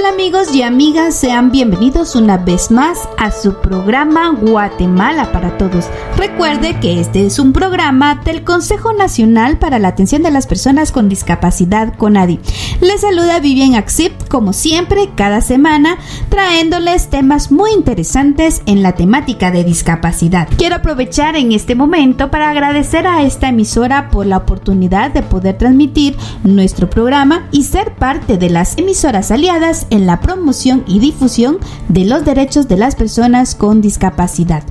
Amigos y amigas? Sean bienvenidos una vez más a su programa Guatemala para Todos. Recuerde que este es un programa del Consejo Nacional para la Atención de las Personas con Discapacidad CONADI. Les saluda Vivian Axip, como siempre, cada semana, trayéndoles temas muy interesantes en la temática de discapacidad. Quiero aprovechar en este momento para agradecer a esta emisora por la oportunidad de poder transmitir nuestro programa y ser parte de las emisoras aliadas en la promoción y difusión de los derechos de las personas con discapacidad.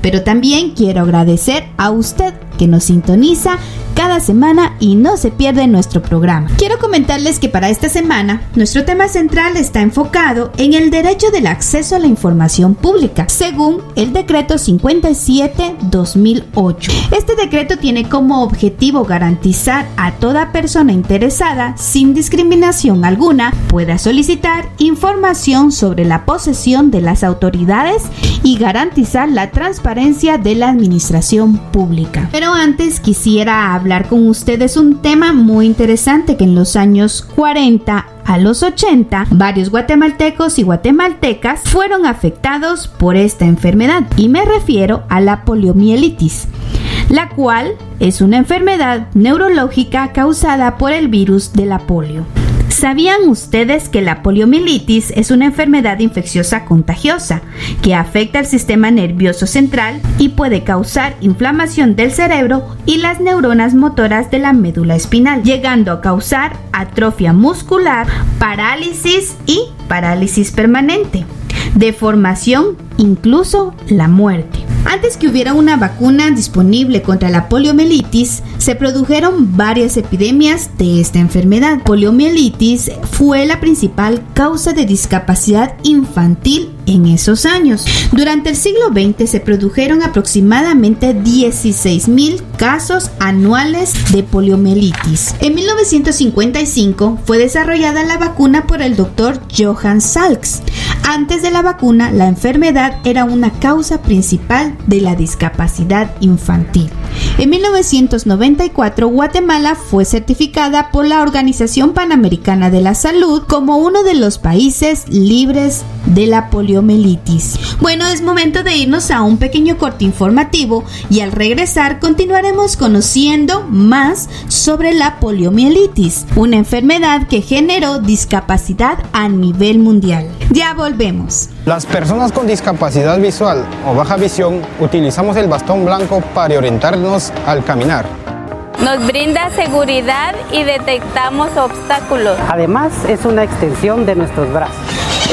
Pero también quiero agradecer a usted que nos sintoniza cada semana y no se pierde nuestro programa. Quiero comentarles que para esta semana nuestro tema central está enfocado en el derecho del acceso a la información pública, según el decreto 57-2008. Este decreto tiene como objetivo garantizar a toda persona interesada, sin discriminación alguna, pueda solicitar información sobre la posesión de las autoridades y garantizar la transparencia de la administración pública. Pero antes quisiera hablar con ustedes un tema muy interesante que en los años 40 a los 80, varios guatemaltecos y guatemaltecas fueron afectados por esta enfermedad y me refiero a la poliomielitis, la cual es una enfermedad neurológica causada por el virus de la polio. ¿Sabían ustedes que la poliomielitis es una enfermedad infecciosa contagiosa que afecta al sistema nervioso central y puede causar inflamación del cerebro y las neuronas motoras de la médula espinal, llegando a causar atrofia muscular, parálisis y parálisis permanente, deformación, incluso la muerte? Antes que hubiera una vacuna disponible contra la poliomielitis, se produjeron varias epidemias de esta enfermedad. Poliomielitis fue la principal causa de discapacidad infantil en esos años. Durante el siglo XX se produjeron aproximadamente 16.000 casos anuales de poliomielitis. En 1955 fue desarrollada la vacuna por el doctor Johann Salks. Antes de la vacuna, la enfermedad era una causa principal de la discapacidad infantil. En 1994, Guatemala fue certificada por la Organización Panamericana de la Salud como uno de los países libres de la poliomielitis. Bueno, es momento de irnos a un pequeño corte informativo y al regresar continuaremos conociendo más sobre la poliomielitis, una enfermedad que generó discapacidad a nivel mundial. Ya volvemos. Las personas con discapacidad visual o baja visión utilizamos el bastón blanco para orientarnos al caminar. Nos brinda seguridad y detectamos obstáculos. Además, es una extensión de nuestros brazos.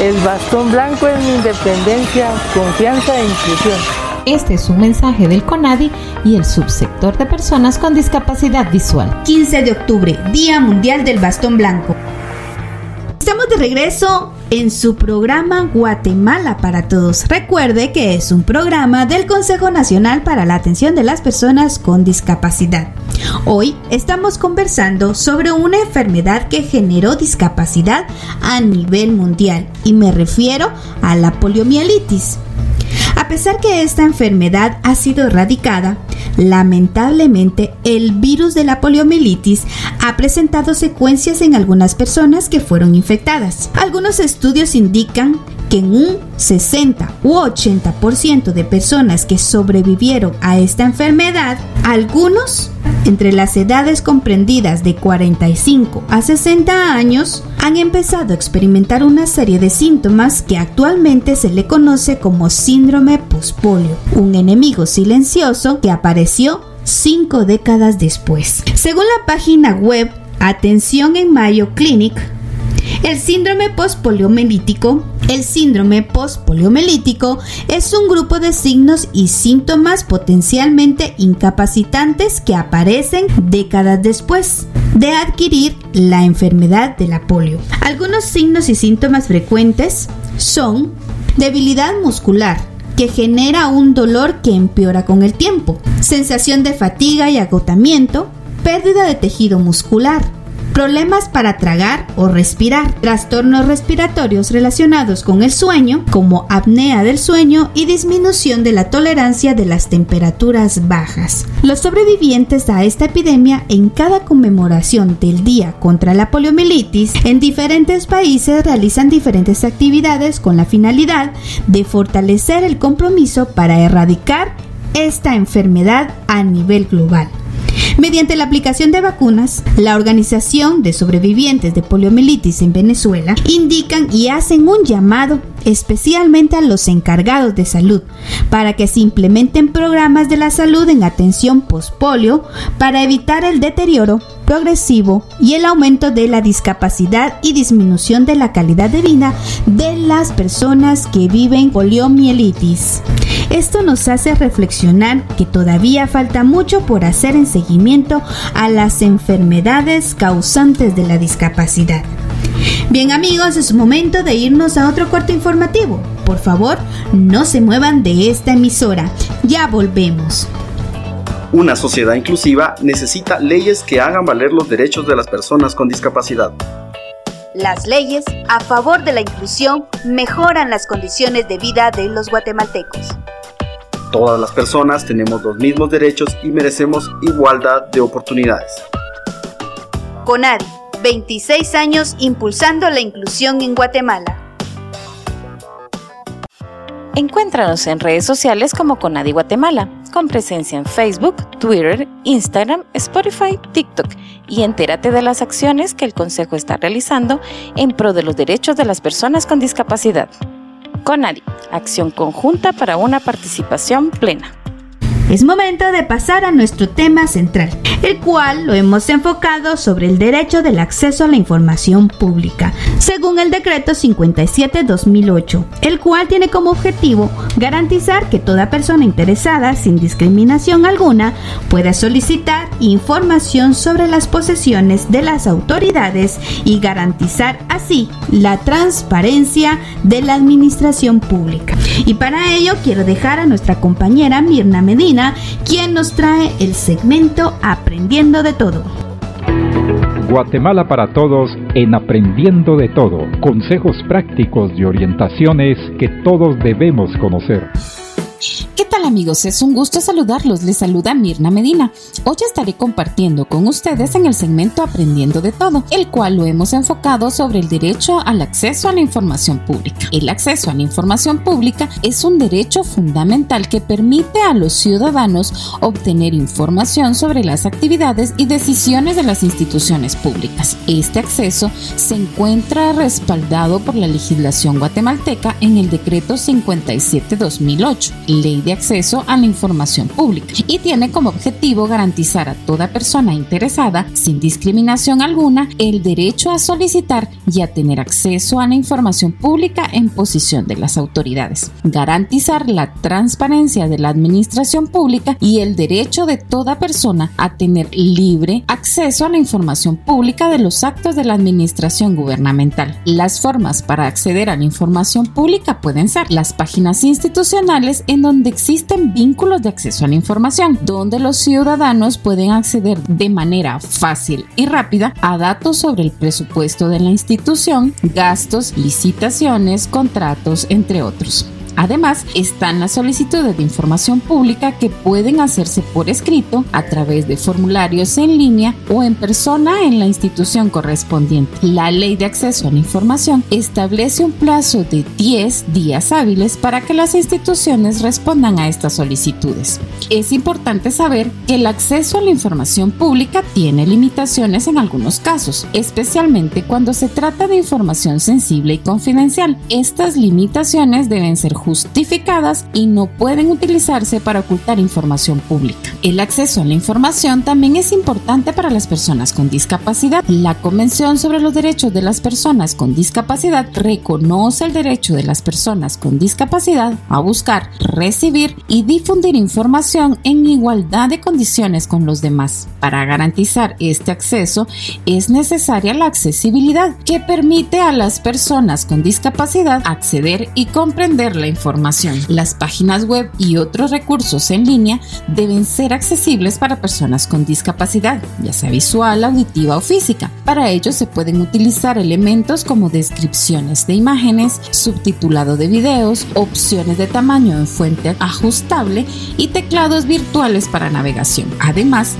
El bastón blanco es mi independencia, confianza e inclusión. Este es un mensaje del CONADI y el subsector de personas con discapacidad visual. 15 de octubre, Día Mundial del Bastón Blanco. Estamos de regreso en su programa Guatemala para Todos. Recuerde que es un programa del Consejo Nacional para la Atención de las Personas con Discapacidad. Hoy estamos conversando sobre una enfermedad que generó discapacidad a nivel mundial y me refiero a la poliomielitis. A pesar que esta enfermedad ha sido erradicada, lamentablemente el virus de la poliomielitis ha presentado secuencias en algunas personas que fueron infectadas. Algunos estudios indican que en un 60 u 80% de personas que sobrevivieron a esta enfermedad, algunos entre las edades comprendidas de 45 a 60 años han empezado a experimentar una serie de síntomas que actualmente se le conoce como síndrome postpolio, un enemigo silencioso que apareció cinco décadas después. Según la página web Atención en Mayo Clinic, el síndrome postpoliomelítico el síndrome es un grupo de signos y síntomas potencialmente incapacitantes que aparecen décadas después de adquirir la enfermedad de la polio. Algunos signos y síntomas frecuentes son debilidad muscular, que genera un dolor que empeora con el tiempo, sensación de fatiga y agotamiento, pérdida de tejido muscular, problemas para tragar o respirar, trastornos respiratorios relacionados con el sueño, como apnea del sueño y disminución de la tolerancia de las temperaturas bajas. Los sobrevivientes a esta epidemia en cada conmemoración del Día contra la poliomielitis en diferentes países realizan diferentes actividades con la finalidad de fortalecer el compromiso para erradicar esta enfermedad a nivel global. Mediante la aplicación de vacunas, la Organización de Sobrevivientes de Poliomielitis en Venezuela indican y hacen un llamado especialmente a los encargados de salud para que se implementen programas de la salud en atención postpolio para evitar el deterioro progresivo y el aumento de la discapacidad y disminución de la calidad de vida de las personas que viven poliomielitis. Esto nos hace reflexionar que todavía falta mucho por hacer en seguimiento a las enfermedades causantes de la discapacidad. Bien amigos, es momento de irnos a otro corte informativo. Por favor, no se muevan de esta emisora. Ya volvemos. Una sociedad inclusiva necesita leyes que hagan valer los derechos de las personas con discapacidad. Las leyes a favor de la inclusión mejoran las condiciones de vida de los guatemaltecos. Todas las personas tenemos los mismos derechos y merecemos igualdad de oportunidades. CONADI, 26 años impulsando la inclusión en Guatemala. Encuéntranos en redes sociales como Conadi Guatemala, con presencia en Facebook, Twitter, Instagram, Spotify, TikTok y entérate de las acciones que el Consejo está realizando en pro de los derechos de las personas con discapacidad. CONADI, acción conjunta para una participación plena. Es momento de pasar a nuestro tema central, el cual lo hemos enfocado sobre el derecho del acceso a la información pública, según el decreto 57-2008, el cual tiene como objetivo garantizar que toda persona interesada, sin discriminación alguna, pueda solicitar información sobre las posesiones de las autoridades y garantizar así la transparencia de la administración pública. Y para ello quiero dejar a nuestra compañera Mirna Medina, quien nos trae el segmento Aprendiendo de Todo. Guatemala para Todos en Aprendiendo de Todo. Consejos prácticos y orientaciones que todos debemos conocer. ¿Qué tal amigos? Es un gusto saludarlos. Les saluda Mirna Medina. Hoy estaré compartiendo con ustedes en el segmento Aprendiendo de Todo, el cual lo hemos enfocado sobre el derecho al acceso a la información pública. El acceso a la información pública es un derecho fundamental que permite a los ciudadanos obtener información sobre las actividades y decisiones de las instituciones públicas. Este acceso se encuentra respaldado por la legislación guatemalteca en el decreto 57-2008 Ley de Acceso a la Información Pública y tiene como objetivo garantizar a toda persona interesada, sin discriminación alguna, el derecho a solicitar y a tener acceso a la información pública en posición de las autoridades, garantizar la transparencia de la administración pública y el derecho de toda persona a tener libre acceso a la información pública de los actos de la administración gubernamental. Las formas para acceder a la información pública pueden ser las páginas institucionales en donde existen vínculos de acceso a la información, donde los ciudadanos pueden acceder de manera fácil y rápida a datos sobre el presupuesto de la institución, gastos, licitaciones, contratos, entre otros. Además, están las solicitudes de información pública que pueden hacerse por escrito a través de formularios en línea o en persona en la institución correspondiente. La Ley de Acceso a la Información establece un plazo de 10 días hábiles para que las instituciones respondan a estas solicitudes. Es importante saber que el acceso a la información pública tiene limitaciones en algunos casos, especialmente cuando se trata de información sensible y confidencial. Estas limitaciones deben ser justificadas y no pueden utilizarse para ocultar información pública. El acceso a la información también es importante para las personas con discapacidad. La Convención sobre los Derechos de las Personas con Discapacidad reconoce el derecho de las personas con discapacidad a buscar, recibir y difundir información en igualdad de condiciones con los demás. Para garantizar este acceso es necesaria la accesibilidad que permite a las personas con discapacidad acceder y comprender la información. Las páginas web y otros recursos en línea deben ser accesibles para personas con discapacidad, ya sea visual, auditiva o física. Para ello se pueden utilizar elementos como descripciones de imágenes, subtitulado de videos, opciones de tamaño en fuente ajustable y teclados virtuales para navegación. Además,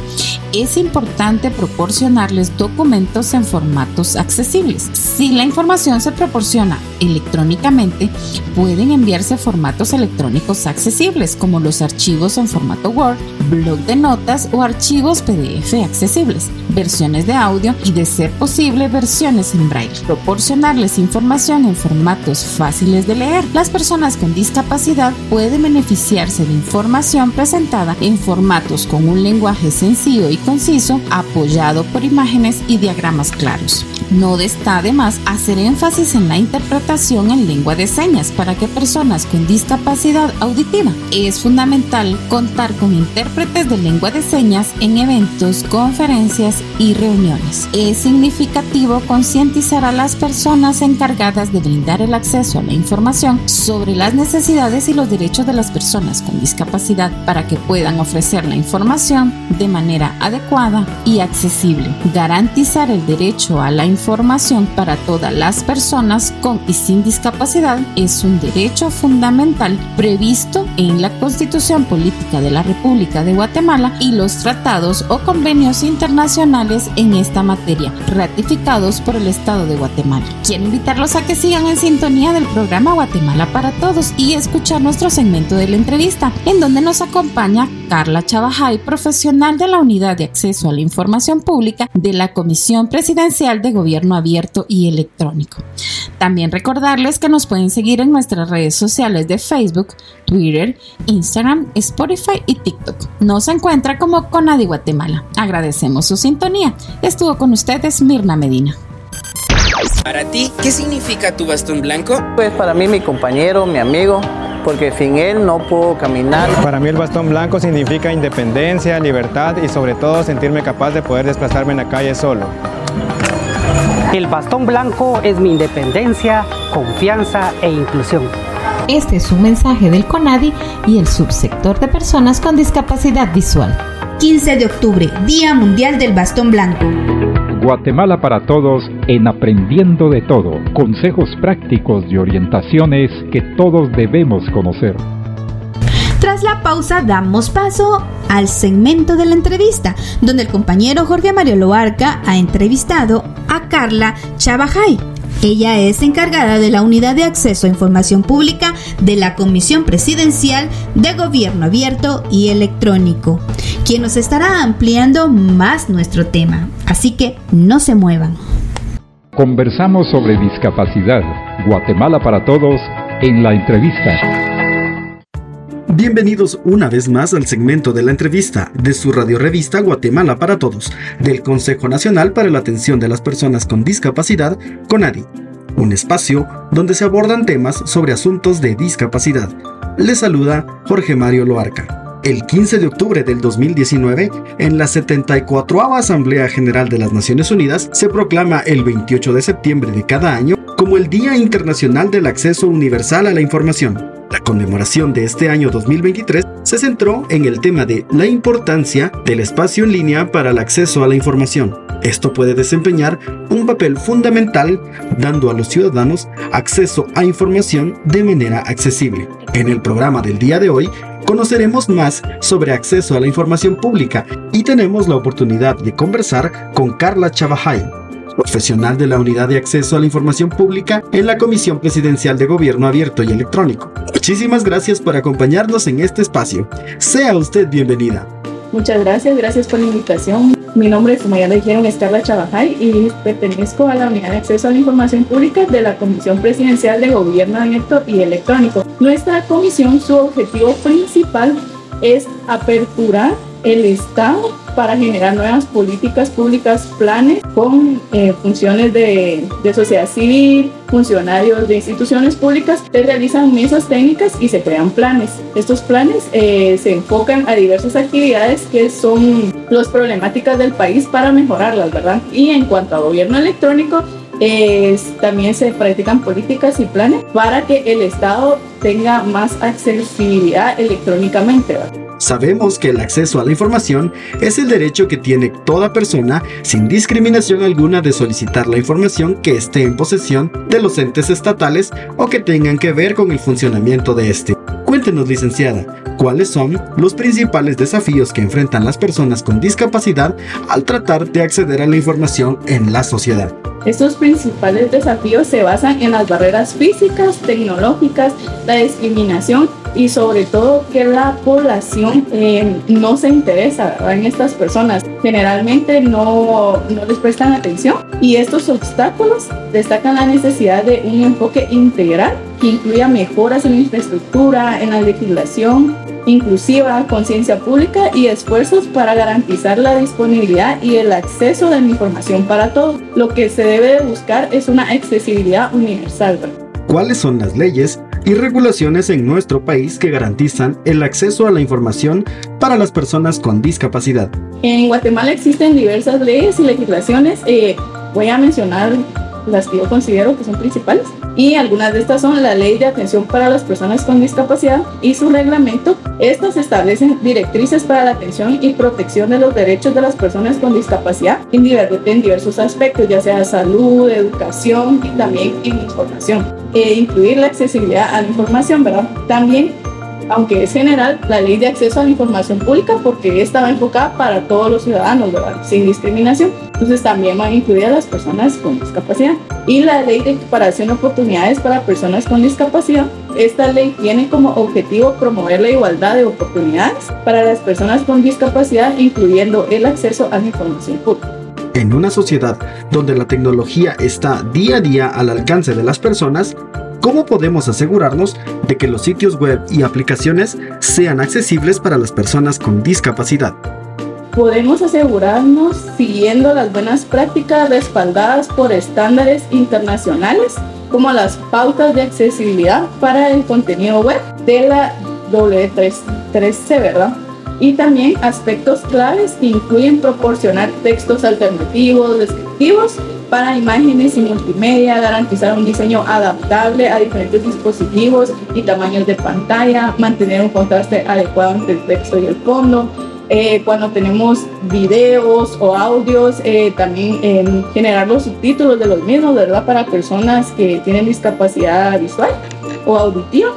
es importante proporcionarles documentos en formatos accesibles. Si la información se proporciona electrónicamente, pueden formatos electrónicos accesibles como los archivos en formato Word, blog de notas o archivos PDF accesibles, versiones de audio y de ser posible versiones en braille. Proporcionarles información en formatos fáciles de leer. Las personas con discapacidad pueden beneficiarse de información presentada en formatos con un lenguaje sencillo y conciso, apoyado por imágenes y diagramas claros. No está de más hacer énfasis en la interpretación en lengua de señas para que personas con discapacidad auditiva. Es fundamental contar con intérpretes de lengua de señas en eventos, conferencias y reuniones. Es significativo concientizar a las personas encargadas de brindar el acceso a la información sobre las necesidades y los derechos de las personas con discapacidad para que puedan ofrecer la información de manera adecuada y accesible. Garantizar el derecho a la información para todas las personas con y sin discapacidad es un derecho fundamental previsto en la Constitución Política de la República de Guatemala y los tratados o convenios internacionales en esta materia, ratificados por el Estado de Guatemala. Quiero invitarlos a que sigan en sintonía del programa Guatemala para Todos y escuchar nuestro segmento de la entrevista, en donde nos acompaña Carla Chavajay, profesional de la Unidad de Acceso a la Información Pública de la Comisión Presidencial de Gobierno Abierto y Electrónico. También recordarles que nos pueden seguir en nuestras redes sociales de Facebook, Twitter, Instagram, Spotify y TikTok. Nos encuentra como Conadi Guatemala. Agradecemos su sintonía. Estuvo con ustedes Mirna Medina. Para ti, ¿qué significa tu bastón blanco? Pues para mí mi compañero, mi amigo, porque sin él no puedo caminar. Para mí el bastón blanco significa independencia, libertad y sobre todo sentirme capaz de poder desplazarme en la calle solo. El bastón blanco es mi independencia, confianza e inclusión. Este es un mensaje del CONADI y el subsector de personas con discapacidad visual. 15 de octubre, Día Mundial del Bastón Blanco. Guatemala para todos en Aprendiendo de Todo. Consejos prácticos y orientaciones que todos debemos conocer. Tras la pausa damos paso al segmento de la entrevista, donde el compañero Jorge Mario Loarca ha entrevistado a Carla Chabajay. Ella es encargada de la Unidad de Acceso a Información Pública de la Comisión Presidencial de Gobierno Abierto y Electrónico, quien nos estará ampliando más nuestro tema. Así que no se muevan. Conversamos sobre discapacidad. Guatemala para todos en la entrevista. Bienvenidos una vez más al segmento de la entrevista de su radiorevista Guatemala para Todos, del Consejo Nacional para la Atención de las Personas con Discapacidad, CONADI, un espacio donde se abordan temas sobre asuntos de discapacidad. Les saluda Jorge Mario Loarca. El 15 de octubre del 2019, en la 74 Asamblea General de las Naciones Unidas, se proclama el 28 de septiembre de cada año como el Día Internacional del Acceso Universal a la Información. La conmemoración de este año 2023 se centró en el tema de la importancia del espacio en línea para el acceso a la información. Esto puede desempeñar un papel fundamental dando a los ciudadanos acceso a información de manera accesible. En el programa del día de hoy conoceremos más sobre acceso a la información pública y tenemos la oportunidad de conversar con Carla Chavajay, profesional de la Unidad de Acceso a la Información Pública en la Comisión Presidencial de Gobierno Abierto y Electrónico. Muchísimas gracias por acompañarnos en este espacio. Sea usted bienvenida. Muchas gracias, gracias por la invitación. Mi nombre, como ya le dijeron, es Carla Chabajay y pertenezco a la Unidad de Acceso a la Información Pública de la Comisión Presidencial de Gobierno Abierto y Electrónico. Nuestra comisión, su objetivo principal es aperturar el Estado para generar nuevas políticas públicas, planes con eh, funciones de, de, sociedad civil, funcionarios de instituciones públicas, se realizan mesas técnicas y se crean planes. Estos planes eh, se enfocan a diversas actividades que son las problemáticas del país para mejorarlas, ¿verdad? Y en cuanto a gobierno electrónico, también se practican políticas y planes para que el Estado tenga más accesibilidad electrónicamente. Sabemos que el acceso a la información es el derecho que tiene toda persona sin discriminación alguna de solicitar la información que esté en posesión de los entes estatales o que tengan que ver con el funcionamiento de este. Cuéntenos, licenciada, ¿cuáles son los principales desafíos que enfrentan las personas con discapacidad al tratar de acceder a la información en la sociedad? Estos principales desafíos se basan en las barreras físicas, tecnológicas, la discriminación y sobre todo que la población eh, no se interesa en estas personas. Generalmente no, no les prestan atención y estos obstáculos destacan la necesidad de un enfoque integral que incluya mejoras en la infraestructura, en la legislación inclusiva, conciencia pública y esfuerzos para garantizar la disponibilidad y el acceso de la información para todos. Lo que se debe buscar es una accesibilidad universal. ¿Cuáles son las leyes y regulaciones en nuestro país que garantizan el acceso a la información para las personas con discapacidad. En Guatemala existen diversas leyes y legislaciones. Eh, voy a mencionar las que yo considero que son principales. Y algunas de estas son la Ley de Atención para las Personas con Discapacidad y su reglamento. Estas establecen directrices para la atención y protección de los derechos de las personas con discapacidad en, diversos aspectos, ya sea salud, educación y también en información. E incluir la accesibilidad a la información, ¿verdad? También aunque es general, la ley de acceso a la información pública porque estaba enfocada para todos los ciudadanos, ¿verdad? Sin discriminación. Entonces también va a incluir a las personas con discapacidad. Y la ley de equiparación de oportunidades para personas con discapacidad. Esta ley tiene como objetivo promover la igualdad de oportunidades para las personas con discapacidad, incluyendo el acceso a la información pública. En una sociedad donde la tecnología está día a día al alcance de las personas, ¿Cómo podemos asegurarnos de que los sitios web y aplicaciones sean accesibles para las personas con discapacidad? Podemos asegurarnos siguiendo las buenas prácticas respaldadas por estándares internacionales como las pautas de accesibilidad para el contenido web de la W3C, ¿verdad? Y también aspectos claves que incluyen proporcionar textos alternativos, descriptivos para imágenes y multimedia, garantizar un diseño adaptable a diferentes dispositivos y tamaños de pantalla, mantener un contraste adecuado entre el texto y el fondo. Eh, cuando tenemos videos o audios, eh, también generar los subtítulos de los mismos, ¿verdad? Para personas que tienen discapacidad visual o auditiva.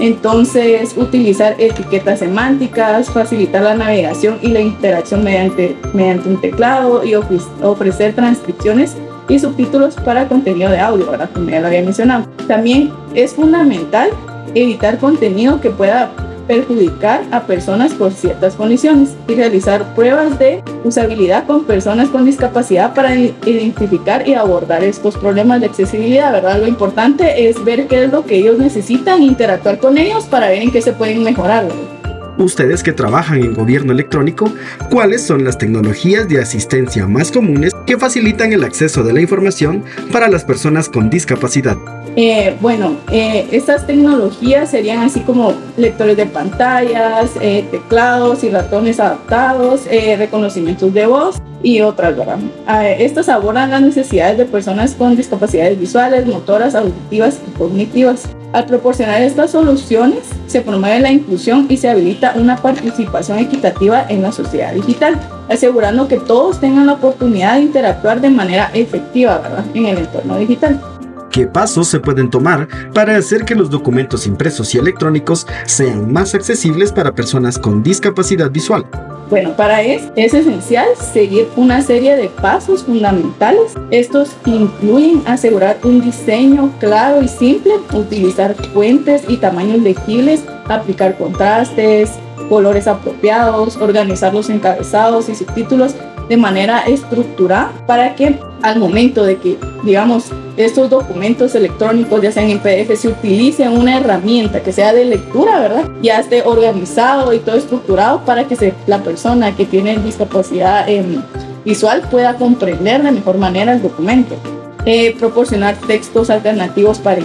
Entonces, utilizar etiquetas semánticas, facilitar la navegación y la interacción mediante, mediante un teclado y ofrecer transcripciones y subtítulos para contenido de audio, ¿verdad? Como ya lo había mencionado. También es fundamental evitar contenido que pueda perjudicar a personas con ciertas condiciones y realizar pruebas de usabilidad con personas con discapacidad para identificar y abordar estos problemas de accesibilidad, ¿verdad? Lo importante es ver qué es lo que ellos necesitan, interactuar con ellos para ver en qué se pueden mejorar. Ustedes que trabajan en gobierno electrónico, ¿cuáles son las tecnologías de asistencia más comunes que facilitan el acceso de la información para las personas con discapacidad? Eh, bueno, eh, estas tecnologías serían así como lectores de pantallas, eh, teclados y ratones adaptados, reconocimientos de voz y otras, ¿verdad? estas abordan las necesidades de personas con discapacidades visuales, motoras, auditivas y cognitivas. Al proporcionar estas soluciones, se promueve la inclusión y se habilita una participación equitativa en la sociedad digital, asegurando que todos tengan la oportunidad de interactuar de manera efectiva en el entorno digital. ¿Qué pasos se pueden tomar para hacer que los documentos impresos y electrónicos sean más accesibles para personas con discapacidad visual? Bueno, para eso es esencial seguir una serie de pasos fundamentales. Estos incluyen asegurar un diseño claro y simple, utilizar fuentes y tamaños legibles, aplicar contrastes, colores apropiados, organizar los encabezados y subtítulos de manera estructurada para que al momento de que, digamos, estos documentos electrónicos, ya sean en PDF, se utilice una herramienta que sea de lectura, ¿verdad? Ya esté organizado y todo estructurado para que la persona que tiene discapacidad em, visual pueda comprender de mejor manera el documento. Eh, proporcionar textos alternativos para,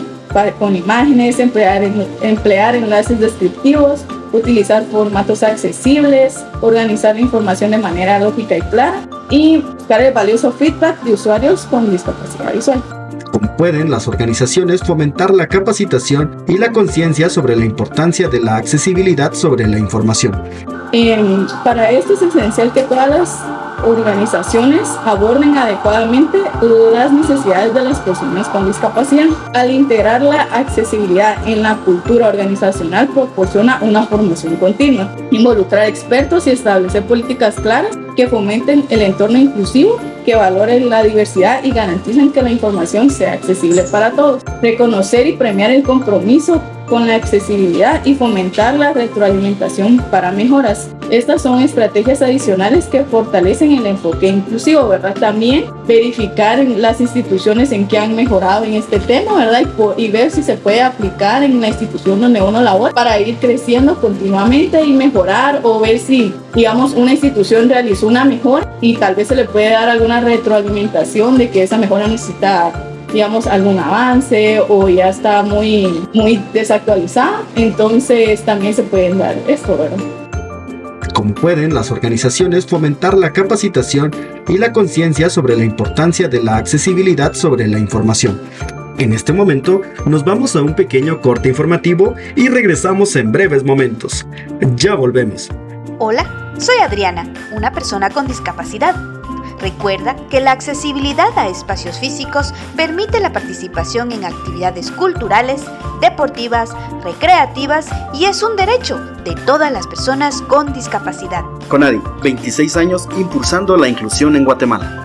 con imágenes, emplear, emplear enlaces descriptivos, utilizar formatos accesibles, organizar la información de manera lógica y clara y buscar el valioso feedback de usuarios con discapacidad visual. como pueden las organizaciones fomentar la capacitación y la conciencia sobre la importancia de la accesibilidad sobre la información. para esto es esencial que todas las organizaciones aborden adecuadamente las necesidades de las personas con discapacidad. Al integrar la accesibilidad en la cultura organizacional proporciona una formación continua, involucrar expertos y establecer políticas claras que fomenten el entorno inclusivo, que valoren la diversidad y garanticen que la información sea accesible para todos. Reconocer y premiar el compromiso con la accesibilidad y fomentar la retroalimentación para mejoras. Estas son estrategias adicionales que fortalecen el enfoque inclusivo, ¿verdad? También verificar en las instituciones en que han mejorado en este tema, ¿verdad? Y, ver si se puede aplicar en la institución donde uno labora para ir creciendo continuamente y mejorar o ver si, digamos, una institución realizó una mejora y tal vez se le puede dar alguna retroalimentación de que esa mejora necesita digamos, algún avance o ya está muy, muy desactualizada, entonces también se pueden dar esto, ¿verdad? Como pueden las organizaciones fomentar la capacitación y la conciencia sobre la importancia de la accesibilidad sobre la información. En este momento nos vamos a un pequeño corte informativo y regresamos en breves momentos. Ya volvemos. Hola, soy Adriana, una persona con discapacidad Recuerda que la accesibilidad a espacios físicos permite la participación en actividades culturales, deportivas, recreativas y es un derecho de todas las personas con discapacidad. Conadi, 26 años impulsando la inclusión en Guatemala.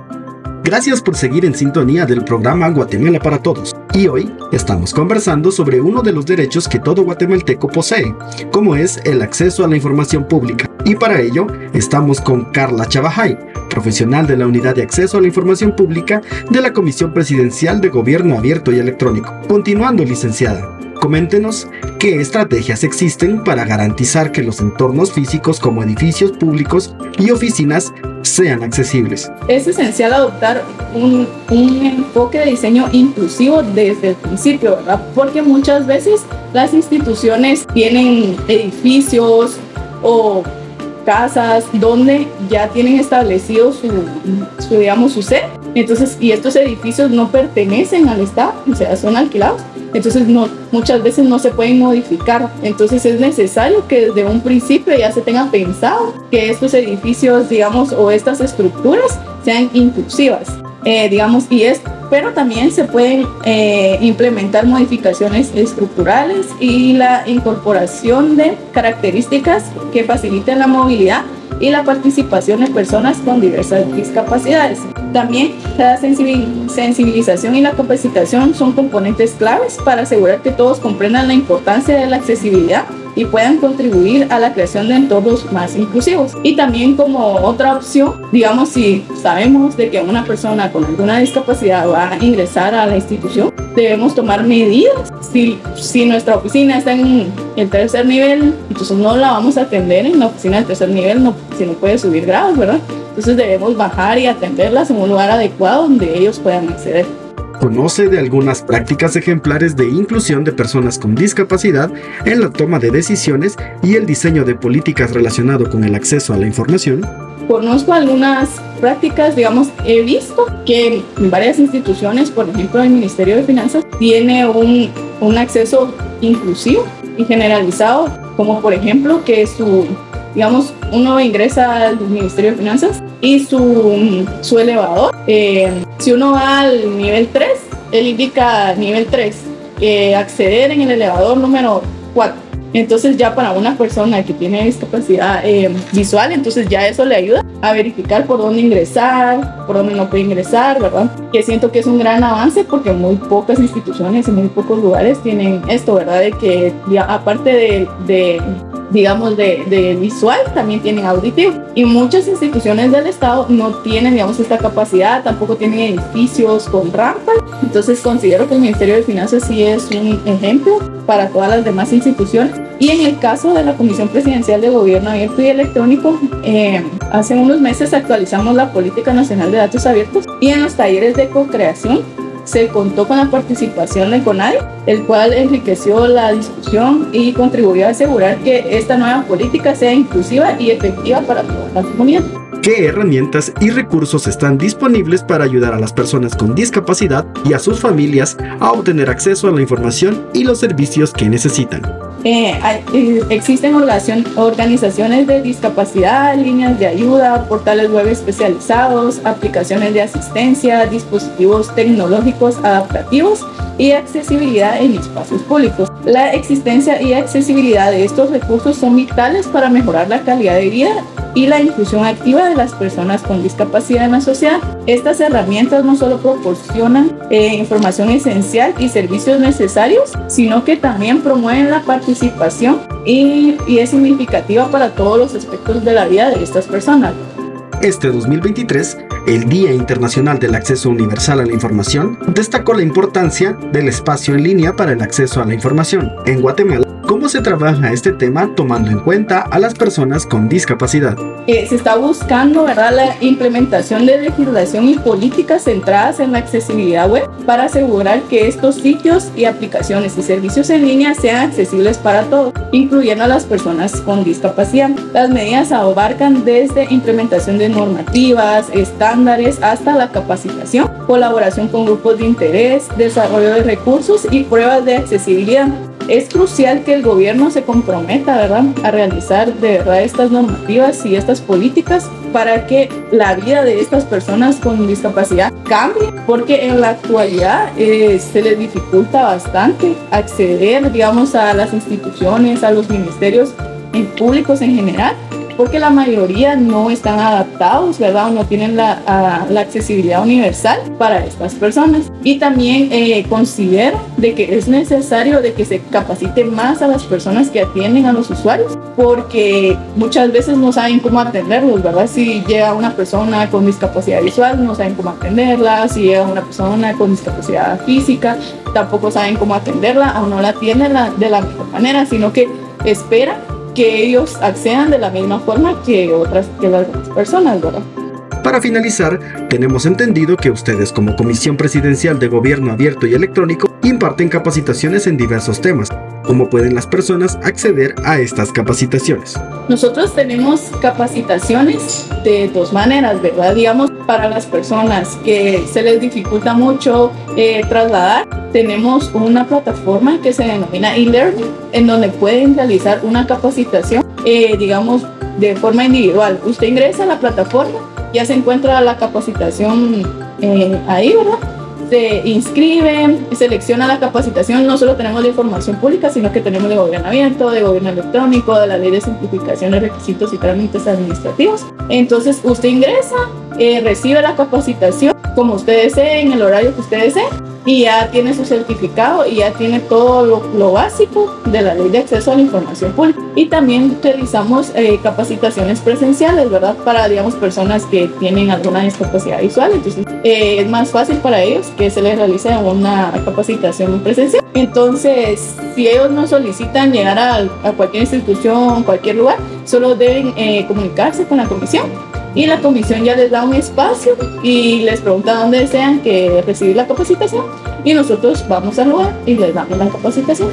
Gracias por seguir en sintonía del programa Guatemala para Todos. Y hoy estamos conversando sobre uno de los derechos que todo guatemalteco posee, como es el acceso a la información pública. Y para ello estamos con Carla Chavajay, profesional de la Unidad de Acceso a la Información Pública de la Comisión Presidencial de Gobierno Abierto y Electrónico. Continuando, licenciada, Coméntenos qué estrategias existen para garantizar que los entornos físicos como edificios públicos y oficinas sean accesibles. Es esencial adoptar un, enfoque de diseño inclusivo desde el principio, ¿verdad? Porque muchas veces las instituciones tienen edificios o casas donde ya tienen establecido su, su su. Entonces, y estos edificios no pertenecen al Estado, o sea, son alquilados. Entonces no, muchas veces no se pueden modificar. Entonces es necesario que desde un principio ya se tenga pensado que estos edificios, digamos, o estas estructuras sean inclusivas, eh, digamos, y es, pero también se pueden eh, implementar modificaciones estructurales y la incorporación de características que faciliten la movilidad y la participación de personas con diversas discapacidades. También la sensibilización y la capacitación son componentes claves para asegurar que todos comprendan la importancia de la accesibilidad y puedan contribuir a la creación de entornos más inclusivos. Y también como otra opción, digamos, si sabemos de que una persona con alguna discapacidad va a ingresar a la institución, debemos tomar medidas. Si, si nuestra oficina está en el tercer nivel, entonces no la vamos a atender en la oficina del tercer nivel, no, si no puede subir grados, ¿verdad? Entonces debemos bajar y atenderlas en un lugar adecuado donde ellos puedan acceder. Conoce de algunas prácticas ejemplares de inclusión de personas con discapacidad en la toma de decisiones y el diseño de políticas relacionado con el acceso a la información. Conozco algunas prácticas, digamos, he visto que en varias instituciones, por ejemplo el Ministerio de Finanzas, tiene un, un acceso inclusivo y generalizado, como por ejemplo que su digamos, uno ingresa al Ministerio de Finanzas y su, su elevador, eh, si uno va al nivel 3, él indica nivel 3, eh, acceder en el elevador número 4. Entonces ya para una persona que tiene discapacidad eh, visual, entonces ya eso le ayuda a verificar por dónde ingresar, por dónde no puede ingresar, ¿verdad? Que siento que es un gran avance porque muy pocas instituciones en muy pocos lugares tienen esto, ¿verdad? De que aparte de, de digamos, de, visual, también tienen auditivo. Y muchas instituciones del Estado no tienen, digamos, esta capacidad, tampoco tienen edificios con rampas. Entonces considero que el Ministerio de Finanzas sí es un ejemplo para todas las demás instituciones. Y en el caso de la Comisión Presidencial de Gobierno Abierto y Electrónico, eh, hace unos meses actualizamos la Política Nacional de Datos Abiertos y en los talleres de co-creación se contó con la participación de CONADI, el cual enriqueció la discusión y contribuyó a asegurar que esta nueva política sea inclusiva y efectiva para toda la comunidad. ¿Qué herramientas y recursos están disponibles para ayudar a las personas con discapacidad y a sus familias a obtener acceso a la información y los servicios que necesitan? Eh, existen organizaciones de discapacidad, líneas de ayuda, portales web especializados, aplicaciones de asistencia, dispositivos tecnológicos adaptativos y accesibilidad en espacios públicos. La existencia y accesibilidad de estos recursos son vitales para mejorar la calidad de vida y la inclusión activa de las personas con discapacidad en la sociedad. Estas herramientas no solo proporcionan eh, información esencial y servicios necesarios, sino que también promueven la participación y, es significativa para todos los aspectos de la vida de estas personas. Este 2023, el Día Internacional del Acceso Universal a la Información destacó la importancia del espacio en línea para el acceso a la información. En Guatemala, ¿Cómo se trabaja este tema tomando en cuenta a las personas con discapacidad? Eh, se está buscando la implementación de legislación y políticas centradas en la accesibilidad web para asegurar que estos sitios y aplicaciones y servicios en línea sean accesibles para todos, incluyendo a las personas con discapacidad. Las medidas abarcan desde implementación de normativas, estándares, hasta la capacitación, colaboración con grupos de interés, desarrollo de recursos y pruebas de accesibilidad es crucial que el gobierno se comprometa, ¿verdad?, a realizar de verdad estas normativas y estas políticas para que la vida de estas personas con discapacidad cambie, porque en la actualidad eh, se les dificulta bastante acceder, digamos, a las instituciones, a los ministerios públicos en general porque la mayoría no están adaptados, ¿verdad? O no tienen la, accesibilidad universal para estas personas. Y también eh, considero de que es necesario de que se capacite más a las personas que atienden a los usuarios, porque muchas veces no saben cómo atenderlos, ¿verdad? Si llega una persona con discapacidad visual, no saben cómo atenderla, si llega una persona con discapacidad física, tampoco saben cómo atenderla o no la atienden de la mejor manera, sino que esperan que ellos accedan de la misma forma que otras que las personas, ¿verdad? Para finalizar, tenemos entendido que ustedes como Comisión Presidencial de Gobierno Abierto y Electrónico imparten capacitaciones en diversos temas. ¿Cómo pueden las personas acceder a estas capacitaciones? Nosotros tenemos capacitaciones de dos maneras, ¿verdad? Digamos, para las personas que se les dificulta mucho eh, trasladar, tenemos una plataforma que se denomina e-learning, en donde pueden realizar una capacitación, eh, digamos, de forma individual. Usted ingresa a la plataforma, ya se encuentra la capacitación eh, ahí, ¿verdad? Se inscribe, selecciona la capacitación. No solo tenemos de información pública, sino que tenemos de gobierno abierto, de gobierno electrónico, de la ley de simplificación de requisitos y trámites administrativos. Entonces, usted ingresa, eh, recibe la capacitación como usted desee, en el horario que usted desee y ya tiene su certificado y ya tiene todo lo, básico de la ley de acceso a la información pública. Y también realizamos eh, capacitaciones presenciales, ¿verdad? Para, digamos, personas que tienen alguna discapacidad visual. Entonces, eh, es más fácil para ellos que se les realice una capacitación presencial. Entonces, si ellos no solicitan llegar a, a cualquier institución, cualquier lugar, solo deben eh, comunicarse con la comisión y la comisión ya les da un espacio y les pregunta dónde desean que recibir la capacitación y nosotros vamos al lugar y les damos la capacitación.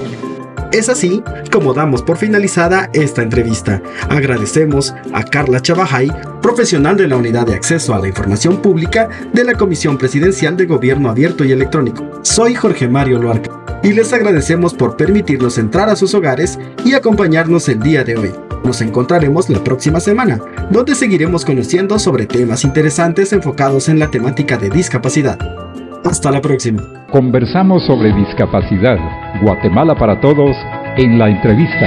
Es así como damos por finalizada esta entrevista. Agradecemos a Carla Chabajay, profesional de la Unidad de Acceso a la Información Pública de la Comisión Presidencial de Gobierno Abierto y Electrónico. Soy Jorge Mario Loarca y les agradecemos por permitirnos entrar a sus hogares y acompañarnos el día de hoy. Nos encontraremos la próxima semana, donde seguiremos conociendo sobre temas interesantes enfocados en la temática de discapacidad. Hasta la próxima. Conversamos sobre discapacidad. Guatemala para todos en la entrevista.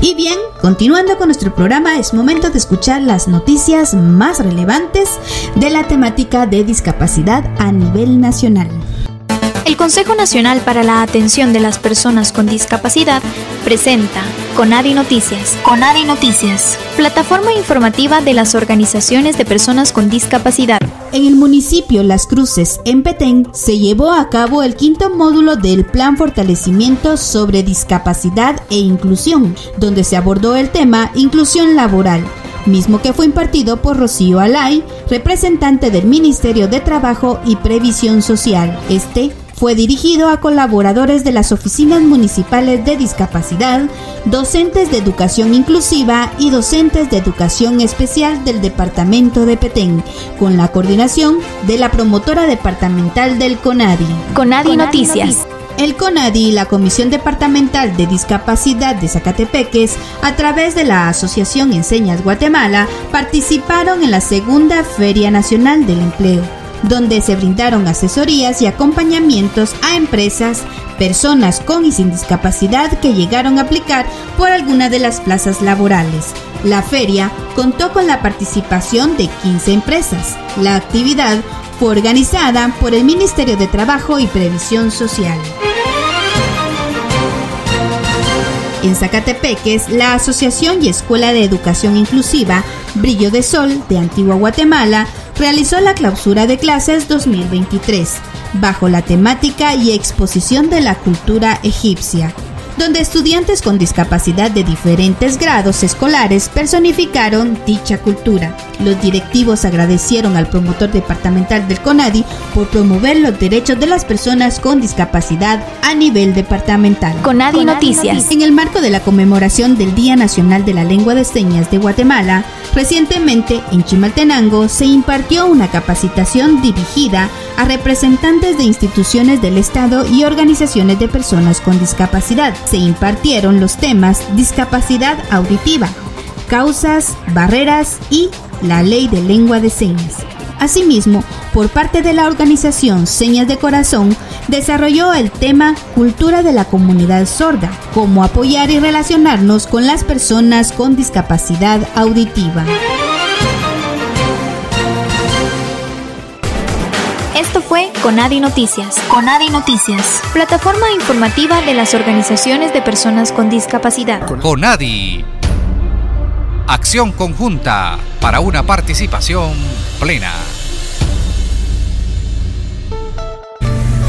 Y bien, continuando con nuestro programa, es momento de escuchar las noticias más relevantes de la temática de discapacidad a nivel nacional. El Consejo Nacional para la Atención de las Personas con Discapacidad presenta Conadi Noticias. Conadi Noticias, plataforma informativa de las organizaciones de personas con discapacidad. En el municipio Las Cruces, en Petén, se llevó a cabo el quinto módulo del Plan Fortalecimiento sobre Discapacidad e Inclusión, donde se abordó el tema inclusión laboral mismo que fue impartido por Rocío Alay, representante del Ministerio de Trabajo y Previsión Social. Este fue dirigido a colaboradores de las oficinas municipales de discapacidad, docentes de educación inclusiva y docentes de educación especial del departamento de Petén, con la coordinación de la promotora departamental del CONADI. CONADI, Noticias. El CONADI y la Comisión Departamental de Discapacidad de Zacatepeques, a través de la Asociación Enseñas Guatemala, participaron en la segunda Feria Nacional del Empleo donde se brindaron asesorías y acompañamientos a empresas, personas con y sin discapacidad que llegaron a aplicar por alguna de las plazas laborales. La feria contó con la participación de 15 empresas. La actividad fue organizada por el Ministerio de Trabajo y Previsión Social. En Zacatepeques, la Asociación y Escuela de Educación Inclusiva Brillo de Sol de Antigua Guatemala realizó la clausura de clases 2023 bajo la temática y exposición de la cultura egipcia donde estudiantes con discapacidad de diferentes grados escolares personificaron dicha cultura. Los directivos agradecieron al promotor departamental del CONADI por promover los derechos de las personas con discapacidad a nivel departamental. CONADI, Noticias. En el marco de la conmemoración del Día Nacional de la Lengua de Señas de Guatemala, recientemente en Chimaltenango se impartió una capacitación dirigida a representantes de instituciones del Estado y organizaciones de personas con discapacidad se impartieron los temas discapacidad auditiva, causas, barreras y la ley de lengua de señas. Asimismo, por parte de la organización Señas de Corazón, desarrolló el tema Cultura de la Comunidad Sorda, cómo apoyar y relacionarnos con las personas con discapacidad auditiva. Esto fue Conadi Noticias. Conadi Noticias. Plataforma informativa de las organizaciones de personas con discapacidad. Conadi. Acción conjunta para una participación plena.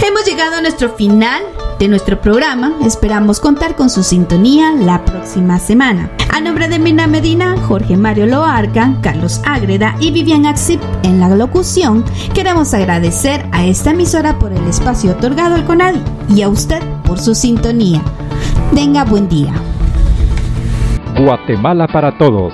Hemos llegado a nuestro final de nuestro programa. Esperamos contar con su sintonía la próxima semana. A nombre de Mina Medina, Jorge Mario Loarca, Carlos Ágreda y Vivian Axip en la locución, queremos agradecer a esta emisora por el espacio otorgado al CONADI y a usted por su sintonía. Tenga buen día. Guatemala para Todos,